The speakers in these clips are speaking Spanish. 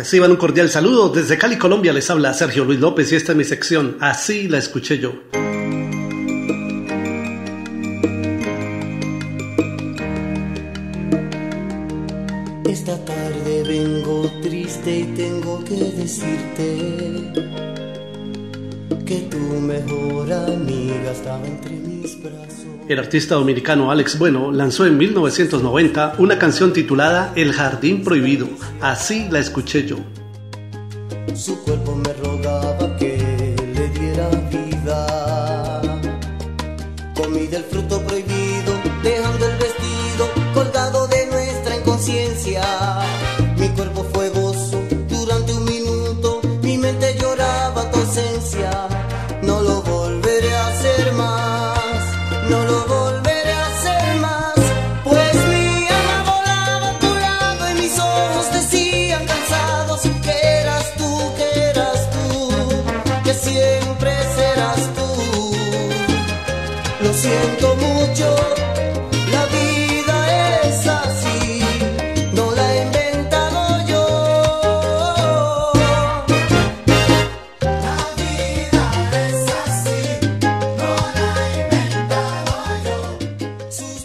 Reciban un cordial saludo. Desde Cali, Colombia, les habla Sergio Luis López y esta es mi sección. Así la escuché yo. Esta tarde vengo triste y tengo que decirte que tu mejor amiga estaba entre mis brazos. El artista dominicano Alex Bueno lanzó en 1990 una canción titulada El Jardín Prohibido. Así la escuché yo. Su cuerpo me rogaba que le diera vida. Comí del fruto prohibido, dejando el vestido colgado de nuestra inconsciencia.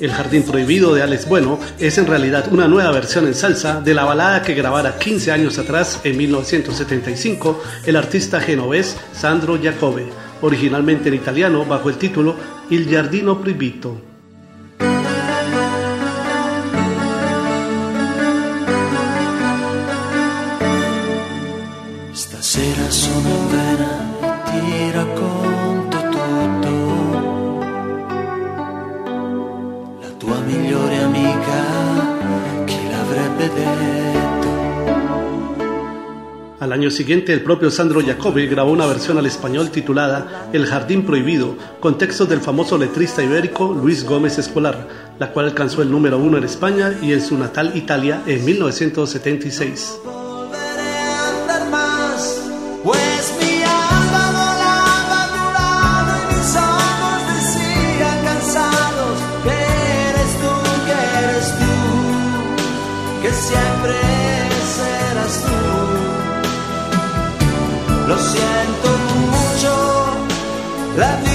El Jardín Prohibido de Alex Bueno es en realidad una nueva versión en salsa de la balada que grabara 15 años atrás, en 1975, el artista genovés Sandro Giacobbe, originalmente en italiano bajo el título Il Giardino Proibito. Al año siguiente, el propio Sandro Jacobi grabó una versión al español titulada El Jardín Prohibido, con textos del famoso letrista ibérico Luis Gómez Escolar, la cual alcanzó el número uno en España y en su natal Italia en 1976. Que siempre serás tú. Lo siento mucho, la vida